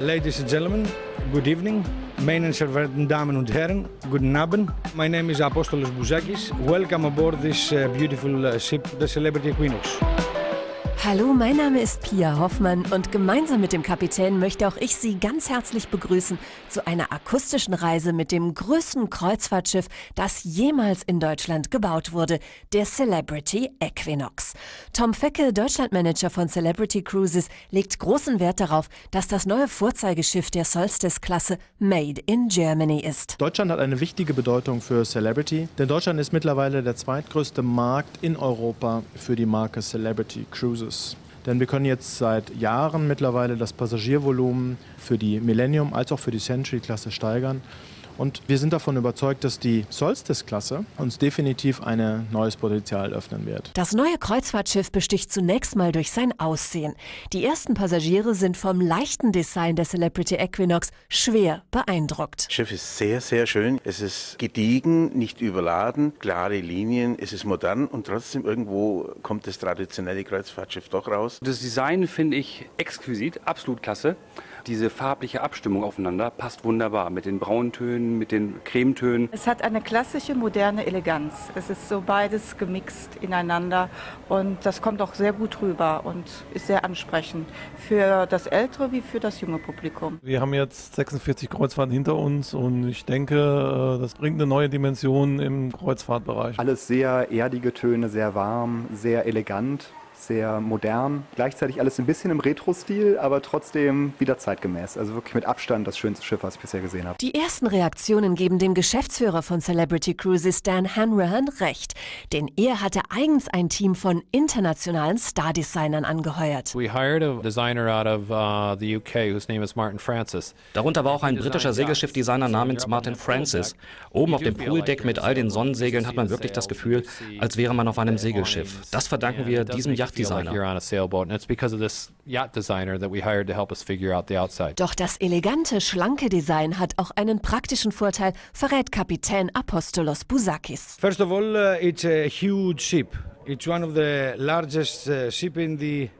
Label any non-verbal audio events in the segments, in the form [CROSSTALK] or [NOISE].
Ladies and gentlemen, good evening. Sehr verehrten Damen und Herren, guten Abend. My name is Apostolos Bouzakis. Welcome aboard this uh, beautiful uh, ship, the Celebrity Equinox. Hallo, mein Name ist Pia Hoffmann und gemeinsam mit dem Kapitän möchte auch ich Sie ganz herzlich begrüßen zu einer akustischen Reise mit dem größten Kreuzfahrtschiff, das jemals in Deutschland gebaut wurde, der Celebrity Equinox. Tom Fecke, Deutschlandmanager von Celebrity Cruises, legt großen Wert darauf, dass das neue Vorzeigeschiff der Solstice-Klasse Made in Germany ist. Deutschland hat eine wichtige Bedeutung für Celebrity, denn Deutschland ist mittlerweile der zweitgrößte Markt in Europa für die Marke Celebrity Cruises. Denn wir können jetzt seit Jahren mittlerweile das Passagiervolumen für die Millennium als auch für die Century-Klasse steigern. Und wir sind davon überzeugt, dass die Solstice-Klasse uns definitiv ein neues Potenzial öffnen wird. Das neue Kreuzfahrtschiff besticht zunächst mal durch sein Aussehen. Die ersten Passagiere sind vom leichten Design der Celebrity Equinox schwer beeindruckt. Das Schiff ist sehr, sehr schön. Es ist gediegen, nicht überladen, klare Linien, es ist modern und trotzdem irgendwo kommt das traditionelle Kreuzfahrtschiff doch raus. Das Design finde ich exquisit, absolut klasse. Diese farbliche Abstimmung aufeinander passt wunderbar mit den Brauntönen, mit den Cremetönen. Es hat eine klassische, moderne Eleganz. Es ist so beides gemixt ineinander und das kommt auch sehr gut rüber und ist sehr ansprechend für das ältere wie für das junge Publikum. Wir haben jetzt 46 Kreuzfahrten hinter uns und ich denke, das bringt eine neue Dimension im Kreuzfahrtbereich. Alles sehr erdige Töne, sehr warm, sehr elegant sehr modern, gleichzeitig alles ein bisschen im Retro-Stil, aber trotzdem wieder zeitgemäß. Also wirklich mit Abstand das schönste Schiff, was ich bisher gesehen habe. Die ersten Reaktionen geben dem Geschäftsführer von Celebrity Cruises, Dan Hanrahan, recht. Denn er hatte eigens ein Team von internationalen Star-Designern angeheuert. We hired a designer out of uh, the UK whose name is Martin Francis. Darunter war auch ein britischer Segelschiffdesigner namens Martin Francis. Oben auf dem Pooldeck mit all den Sonnensegeln hat man wirklich das Gefühl, als wäre man auf einem Segelschiff. Das verdanken wir diesem Yacht doch das elegante, schlanke Design hat auch einen praktischen Vorteil, verrät Kapitän Apostolos Bouzakis. First of all, uh, it's a huge ship. It's one of the largest uh, ship in the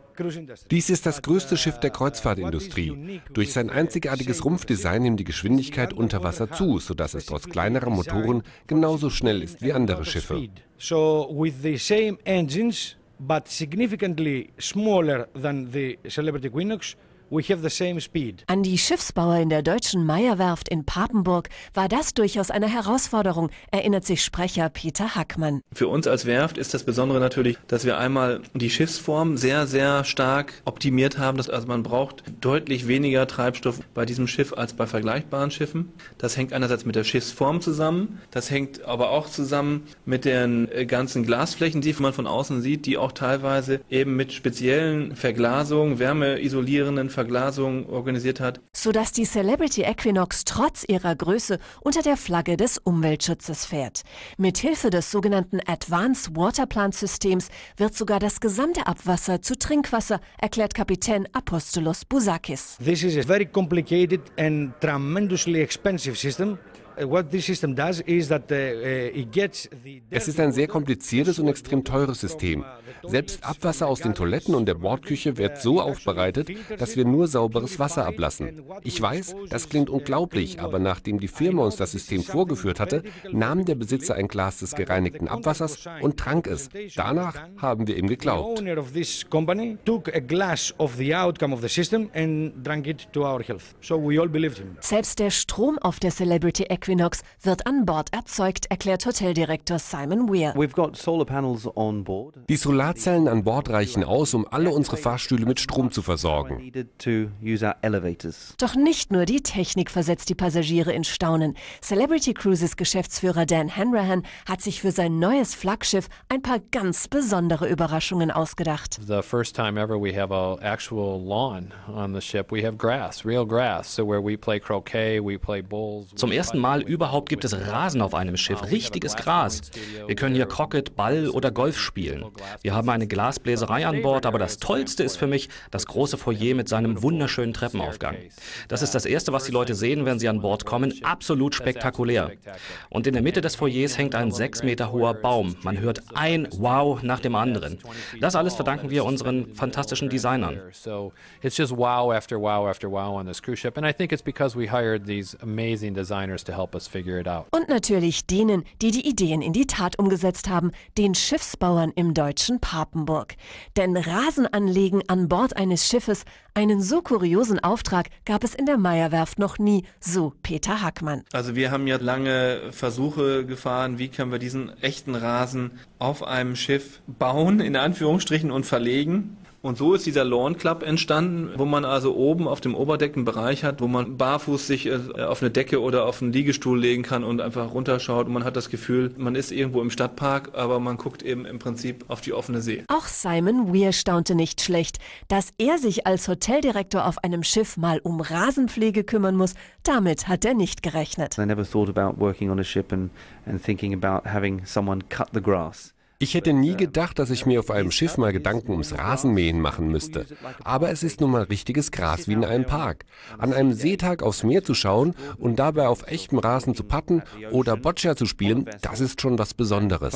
dies ist das größte Schiff der Kreuzfahrtindustrie. Durch sein einzigartiges Rumpfdesign nimmt die Geschwindigkeit unter Wasser zu, sodass es trotz kleinerer Motoren genauso schnell ist wie andere Schiffe. So with the same engines but significantly smaller than the Celebrity Equinox, We have the same speed. An die Schiffsbauer in der deutschen Meierwerft in Papenburg war das durchaus eine Herausforderung, erinnert sich Sprecher Peter Hackmann. Für uns als Werft ist das Besondere natürlich, dass wir einmal die Schiffsform sehr, sehr stark optimiert haben. Also man braucht deutlich weniger Treibstoff bei diesem Schiff als bei vergleichbaren Schiffen. Das hängt einerseits mit der Schiffsform zusammen, das hängt aber auch zusammen mit den äh, ganzen Glasflächen, die man von außen sieht, die auch teilweise eben mit speziellen Verglasungen, wärmeisolierenden Verglasungen Verglasung organisiert hat. Sodass die Celebrity Equinox trotz ihrer Größe unter der Flagge des Umweltschutzes fährt. Mithilfe des sogenannten Advanced Water Plant Systems wird sogar das gesamte Abwasser zu Trinkwasser, erklärt Kapitän Apostolos Bouzakis. This is a very complicated and tremendously expensive system. Uh, es ist ein sehr kompliziertes und extrem teures System. Selbst Abwasser aus den Toiletten und der Bordküche wird so aufbereitet, dass wir nur sauberes Wasser ablassen. Ich weiß, das klingt unglaublich, aber nachdem die Firma uns das System vorgeführt hatte, nahm der Besitzer ein Glas des gereinigten Abwassers und trank es. Danach haben wir ihm geglaubt. Selbst der Strom auf der Celebrity Equinox wird an Bord erzeugt, erklärt Hoteldirektor Simon Weir. Die Solarzellen an Bord reichen aus, um alle unsere Fahrstühle mit Strom zu versorgen. Doch nicht nur die Technik versetzt die Passagiere in Staunen. Celebrity Cruises Geschäftsführer Dan Hanrahan hat sich für sein neues Flaggschiff ein paar ganz besondere Überraschungen ausgedacht. The first time ever we have a actual lawn on the ship. We have grass, real grass, so where we play croquet, we play bowls. Zum ersten Mal Mal überhaupt gibt es Rasen auf einem Schiff, richtiges Gras. Wir können hier Crockett, Ball oder Golf spielen. Wir haben eine Glasbläserei an Bord, aber das Tollste ist für mich das große Foyer mit seinem wunderschönen Treppenaufgang. Das ist das Erste, was die Leute sehen, wenn sie an Bord kommen. Absolut spektakulär. Und in der Mitte des Foyers hängt ein sechs Meter hoher Baum. Man hört ein Wow nach dem anderen. Das alles verdanken wir unseren fantastischen Designern. It's just wow after wow after wow on this cruise ship. And I think it's because we hired these amazing designers to help us figure it out. Und natürlich denen, die die Ideen in die Tat umgesetzt haben, den Schiffsbauern im deutschen Papenburg. Denn Rasen anlegen an Bord eines Schiffes, einen so kuriosen Auftrag gab es in der Meierwerft noch nie, so Peter Hackmann. Also wir haben ja lange Versuche gefahren, wie können wir diesen echten Rasen auf einem Schiff bauen, in Anführungsstrichen, und verlegen. Und so ist dieser Lawn Club entstanden, wo man also oben auf dem Oberdeck einen Bereich hat, wo man barfuß sich äh, auf eine Decke oder auf einen Liegestuhl legen kann und einfach runterschaut. Und man hat das Gefühl, man ist irgendwo im Stadtpark, aber man guckt eben im Prinzip auf die offene See. Auch Simon Weir staunte nicht schlecht. Dass er sich als Hoteldirektor auf einem Schiff mal um Rasenpflege kümmern muss, damit hat er nicht gerechnet. I never thought about working on a ship and, and thinking about having someone cut the grass. Ich hätte nie gedacht, dass ich mir auf einem Schiff mal Gedanken ums Rasenmähen machen müsste. Aber es ist nun mal richtiges Gras wie in einem Park. An einem Seetag aufs Meer zu schauen und dabei auf echtem Rasen zu patten oder Boccia zu spielen, das ist schon was Besonderes.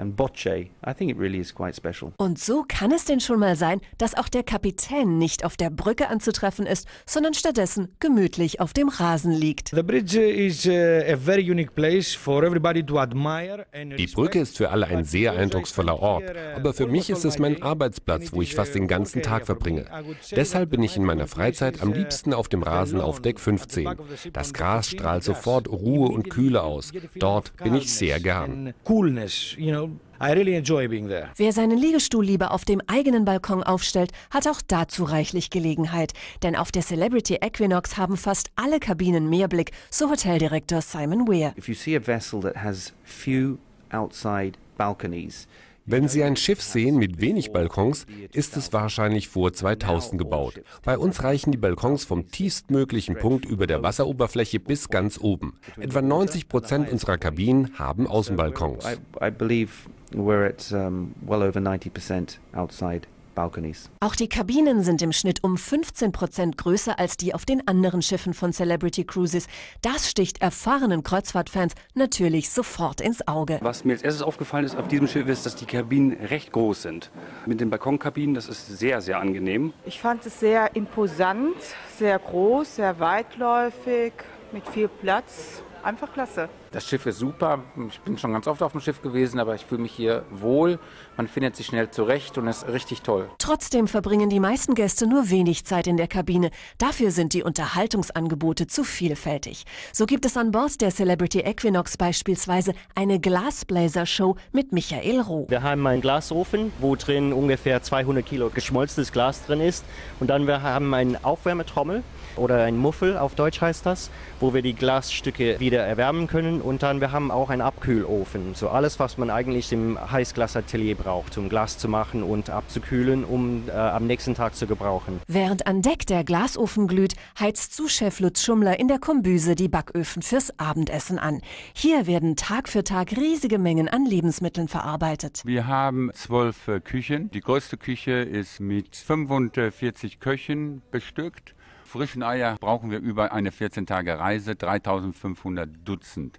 Playing grass sports like putting and and bocce. I think it really is quite special. Und so kann es denn schon mal sein, dass auch der Kapitän nicht auf der Brücke anzutreffen ist, sondern stattdessen gemütlich auf dem Rasen liegt. The bridge is uh, a very unique place for everybody to admire and Die Brücke ist für alle ein sehr eindrucksvoller Ort, aber für mich ist es mein Arbeitsplatz, wo ich fast den ganzen Tag verbringe. Deshalb bin ich in meiner Freizeit am liebsten auf dem Rasen auf Deck 15. Das Gras strahlt sofort Ruhe und Kühle aus. Dort bin ich sehr gern. coolness, you know. I really enjoy being there. Wer seinen Liegestuhl lieber auf dem eigenen Balkon aufstellt, hat auch dazu reichlich Gelegenheit. Denn auf der Celebrity Equinox haben fast alle Kabinen Meerblick, so Hoteldirektor Simon Weir. If you see a vessel that has few outside balconies, Wenn Sie ein Schiff sehen mit wenig Balkons, ist es wahrscheinlich vor 2000 gebaut. Bei uns reichen die Balkons vom tiefstmöglichen Punkt über der Wasseroberfläche bis ganz oben. Etwa 90 Prozent unserer Kabinen haben Außenbalkons. I, I believe we're at well over 90% outside balconies. Auch die Kabinen sind im Schnitt um 15 Prozent größer als die auf den anderen Schiffen von Celebrity Cruises. Das sticht erfahrenen Kreuzfahrtfans natürlich sofort ins Auge. Was mir als erstes aufgefallen ist auf diesem Schiff ist, dass die Kabinen recht groß sind. Mit den Balkonkabinen, das ist sehr, sehr angenehm. Ich fand es sehr imposant, sehr groß, sehr weitläufig, mit viel Platz. Einfach klasse. Das Schiff ist super. Ich bin schon ganz oft auf dem Schiff gewesen, aber ich fühle mich hier wohl. Man findet sich schnell zurecht und ist richtig toll. Trotzdem verbringen die meisten Gäste nur wenig Zeit in der Kabine. Dafür sind die Unterhaltungsangebote zu vielfältig. So gibt es an Bord der Celebrity Equinox beispielsweise eine Glasblazer-Show mit Michael Roh. Wir haben einen Glasofen, wo drin ungefähr 200 Kilo geschmolzenes Glas drin ist. Und dann wir haben eine Aufwärmetrommel oder ein Muffel, auf Deutsch heißt das, wo wir die Glasstücke wieder erwärmen können. Und dann wir haben auch einen Abkühlofen. So alles, was man eigentlich im Heißglasatelier braucht, um Glas zu machen und abzukühlen, um äh, am nächsten Tag zu gebrauchen. Während an Deck der Glasofen glüht, heizt Sous-Chef Lutz Schummler in der Kombüse die Backöfen fürs Abendessen an. Hier werden Tag für Tag riesige Mengen an Lebensmitteln verarbeitet. Wir haben zwölf äh, Küchen. Die größte Küche ist mit 45 Köchen bestückt. Frischen Eier brauchen wir über eine 14-Tage-Reise, 3500 Dutzend.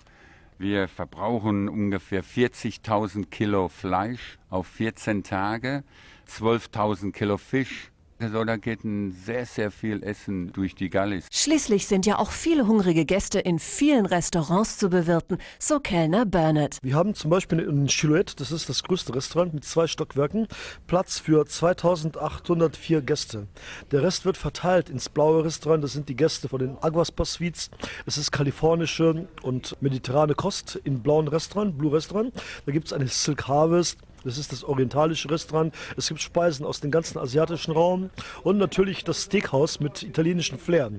Wir verbrauchen ungefähr 40.000 Kilo Fleisch auf 14 Tage, 12.000 Kilo Fisch. Also da geht ein sehr, sehr viel Essen durch die Gallis. Schließlich sind ja auch viele hungrige Gäste in vielen Restaurants zu bewirten, so Kellner Bernard. Wir haben zum Beispiel in Chilouette, das ist das größte Restaurant mit zwei Stockwerken, Platz für 2804 Gäste. Der Rest wird verteilt ins blaue Restaurant, das sind die Gäste von den Aguaspa Suites. Es ist kalifornische und mediterrane Kost im blauen Restaurant, Blue Restaurant. Da gibt es eine Silk Harvest, Das ist das orientalische Restaurant. Es gibt Speisen aus dem ganzen asiatischen Raum und natürlich das Steakhouse mit italienischen Flair.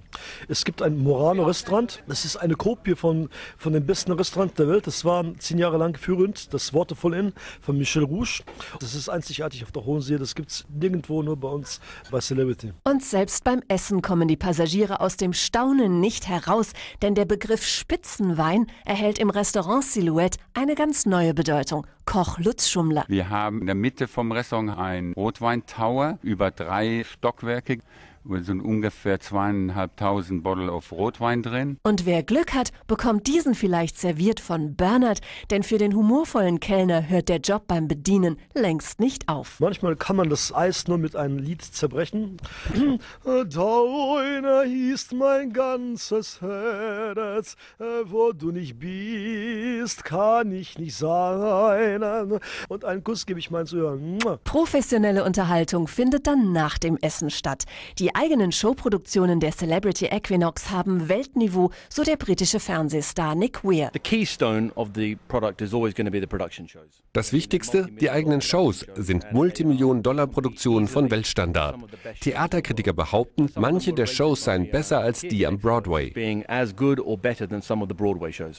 Es gibt ein Morano-Restaurant. Das ist eine Kopie von, von dem besten Restaurant der Welt. Das war zehn Jahre lang führend, das Waterfall Inn von Michel Rouge. Das ist einzigartig auf der Hohen See. Das gibt es nirgendwo, nur bei uns bei Celebrity. Und selbst beim Essen kommen die Passagiere aus dem Staunen nicht heraus, denn der Begriff Spitzenwein erhält im Restaurant Silhouette eine ganz neue Bedeutung. Koch Lutz Schummler. Wir haben in der Mitte vom Restaurant einen Rotweintower über drei Stockwerke sind ungefähr zweieinhalbtausend Bottle auf Rotwein drin. Und wer Glück hat, bekommt diesen vielleicht serviert von Bernhard, denn für den humorvollen Kellner hört der Job beim Bedienen längst nicht auf. Manchmal kann man das Eis nur mit einem Lied zerbrechen. [CLEARS THROAT] Deiner hieß mein ganzes Herz, wo du nicht bist, kann ich nicht sein. Und einen Kuss gebe ich meinen Zuhörern. Professionelle Unterhaltung findet dann nach dem Essen statt. Die eigenen Showproduktionen der Celebrity Equinox haben Weltniveau, so der britische Fernsehstar Nick Weir. Das Wichtigste, die eigenen Shows, sind Multimillionen-Dollar-Produktionen von Weltstandard. Theaterkritiker behaupten, manche der Shows seien besser als die am Broadway.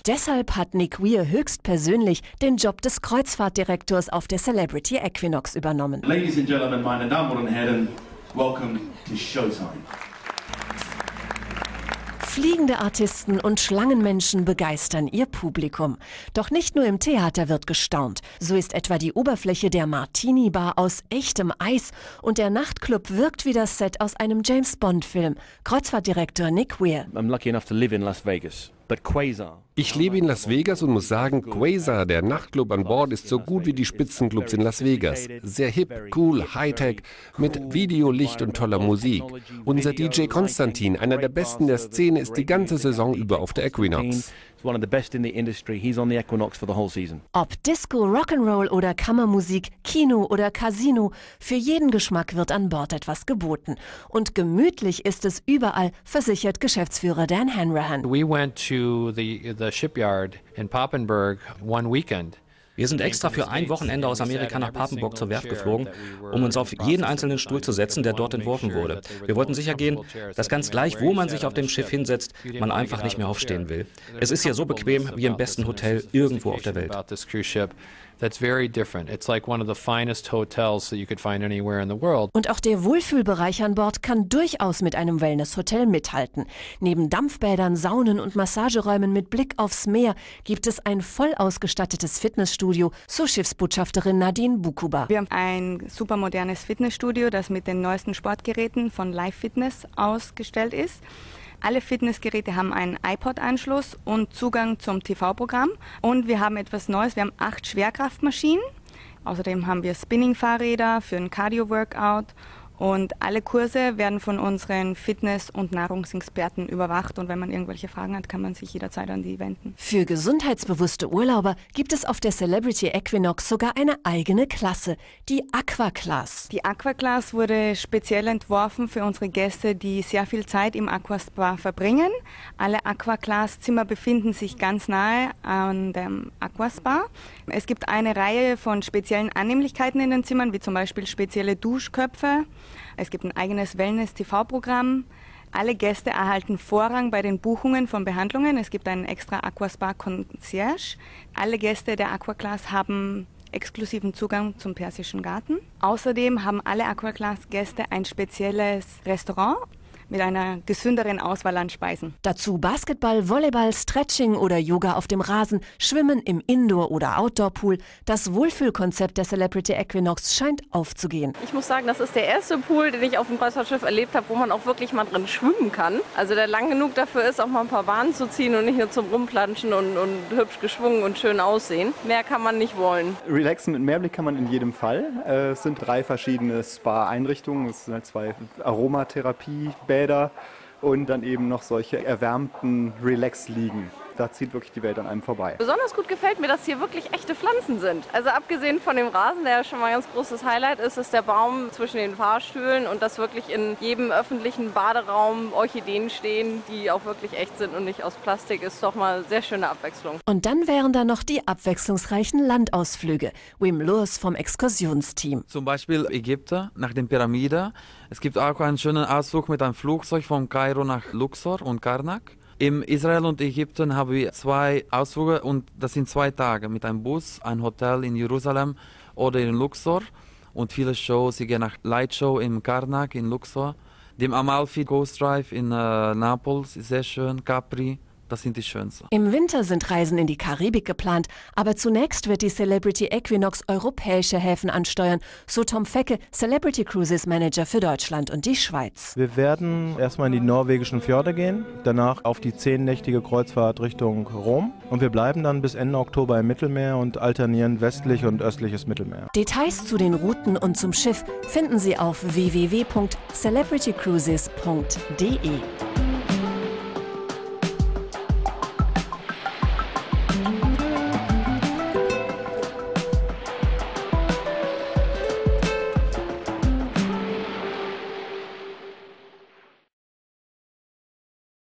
Deshalb hat Nick Weir höchstpersönlich den Job des Kreuzfahrtdirektors auf der Celebrity Equinox übernommen. Ladies and Gentlemen, meine Damen und Herren, welcome to Showtime. Fliegende Artisten und Schlangenmenschen begeistern ihr Publikum. Doch nicht nur im Theater wird gestaunt. So ist etwa die Oberfläche der Martini Bar aus echtem Eis und der Nachtclub wirkt wie das Set aus einem James Bond Film. Kreuzfahrtdirektor Nick Weir. I'm lucky enough to live in Las Vegas. Ich lebe in Las Vegas und muss sagen, Quasar, der Nachtclub an Bord, ist so gut wie die Spitzenclubs in Las Vegas. Sehr hip, cool, Hightech, mit Video, Licht und toller Musik. Unser DJ Konstantin, einer der besten der Szene, ist die ganze Saison über auf der Equinox. One of the best in the industry. He's on the Equinox for the whole season. Ob Disco, Rock'n'Roll oder Kammermusik, Kino oder Casino, für jeden Geschmack wird an Bord etwas geboten. Und gemütlich ist es überall, versichert Geschäftsführer Dan Hanrahan. We went to the, the shipyard in Papenburg one weekend. Wir sind extra für ein Wochenende aus Amerika nach Papenburg zur Werft geflogen, um uns auf jeden einzelnen Stuhl zu setzen, der dort entworfen wurde. Wir wollten sicher gehen, dass ganz gleich, wo man sich auf dem Schiff hinsetzt, man einfach nicht mehr aufstehen will. Es ist hier so bequem wie im besten Hotel irgendwo auf der Welt. That's very different. It's like one of the finest hotels that you could find anywhere in the world. Und auch der Wohlfühlbereich an Bord kann durchaus mit einem Wellnesshotel mithalten. Neben Dampfbädern, Saunen und Massageräumen mit Blick aufs Meer gibt es ein voll ausgestattetes Fitnessstudio, so Schiffsbotschafterin Nadine Bukuba. Wir haben ein super modernes Fitnessstudio, das mit den neuesten Sportgeräten von Live Fitness ausgestellt ist. Alle Fitnessgeräte haben einen iPod-Anschluss und Zugang zum TV-Programm. Und wir haben etwas Neues. Wir haben acht Schwerkraftmaschinen. Außerdem haben wir Spinning-Fahrräder für ein Cardio-Workout und alle Kurse werden von unseren Fitness- und Nahrungsexperten überwacht. Und wenn man irgendwelche Fragen hat, kann man sich jederzeit an die wenden. Für gesundheitsbewusste Urlauber gibt es auf der Celebrity Equinox sogar eine eigene Klasse, die Aqua Class. Die Aqua Class wurde speziell entworfen für unsere Gäste, die sehr viel Zeit im Aquaspa verbringen. Alle Aqua Class Zimmer befinden sich ganz nahe an dem Aquaspa. Es gibt eine Reihe von speziellen Annehmlichkeiten in den Zimmern, wie zum Beispiel spezielle Duschköpfe. Es gibt ein eigenes Wellness-TV-Programm. Alle Gäste erhalten Vorrang bei den Buchungen von Behandlungen. Es gibt einen extra Aquaspa Concierge. Alle Gäste der Aquaclass haben exklusiven Zugang zum Persischen Garten. Außerdem haben alle Aquaclass-Gäste ein spezielles Restaurant mit einer gesünderen Auswahl an Speisen. Dazu Basketball, Volleyball, Stretching oder Yoga auf dem Rasen, Schwimmen im Indoor- oder Outdoor-Pool. Das Wohlfühlkonzept der Celebrity Equinox scheint aufzugehen. Ich muss sagen, das ist der erste Pool, den ich auf dem Kreuzfahrtschiff erlebt habe, wo man auch wirklich mal drin schwimmen kann. Also der lang genug dafür ist, auch mal ein paar Bahnen zu ziehen und nicht nur zum Rumplanschen und, und hübsch geschwungen und schön aussehen. Mehr kann man nicht wollen. Relaxen mit Mehrblick kann man in jedem Fall. Es sind drei verschiedene Spa-Einrichtungen. Es sind halt zwei Aromatherapie-Bäder und dann eben noch solche erwärmten Relax-Liegen. Da zieht wirklich die Welt an einem vorbei. Besonders gut gefällt mir, dass hier wirklich echte Pflanzen sind. Also abgesehen von dem Rasen, der ja schon mal ein ganz großes Highlight ist, ist der Baum zwischen den Fahrstühlen und dass wirklich in jedem öffentlichen Baderaum Orchideen stehen, die auch wirklich echt sind und nicht aus Plastik, ist doch mal sehr schöne Abwechslung. Und dann wären da noch die abwechslungsreichen Landausflüge. Wim Lewis vom Exkursionsteam. Zum Beispiel Ägypter nach den Pyramiden. Es gibt auch einen schönen Ausflug mit einem Flugzeug von Kairo nach Luxor und Karnak. Im Israel und Ägypten haben wir zwei Ausflüge und das sind zwei Tage mit einem Bus, ein Hotel in Jerusalem oder in Luxor und viele Shows. Sie gehen nach Lightshow in Karnak in Luxor, dem Amalfi Coast Drive in äh, Naples ist sehr schön, Capri. Das sind die schönsten. Im Winter sind Reisen in die Karibik geplant, aber zunächst wird die Celebrity Equinox europäische Häfen ansteuern, so Tom Fecke, Celebrity Cruises Manager für Deutschland und die Schweiz. Wir werden erstmal in die norwegischen Fjorde gehen, danach auf die zehnnächtige Kreuzfahrt Richtung Rom und wir bleiben dann bis Ende Oktober im Mittelmeer und alternieren westlich und östliches Mittelmeer. Details zu den Routen und zum Schiff finden Sie auf www.celebritycruises.de.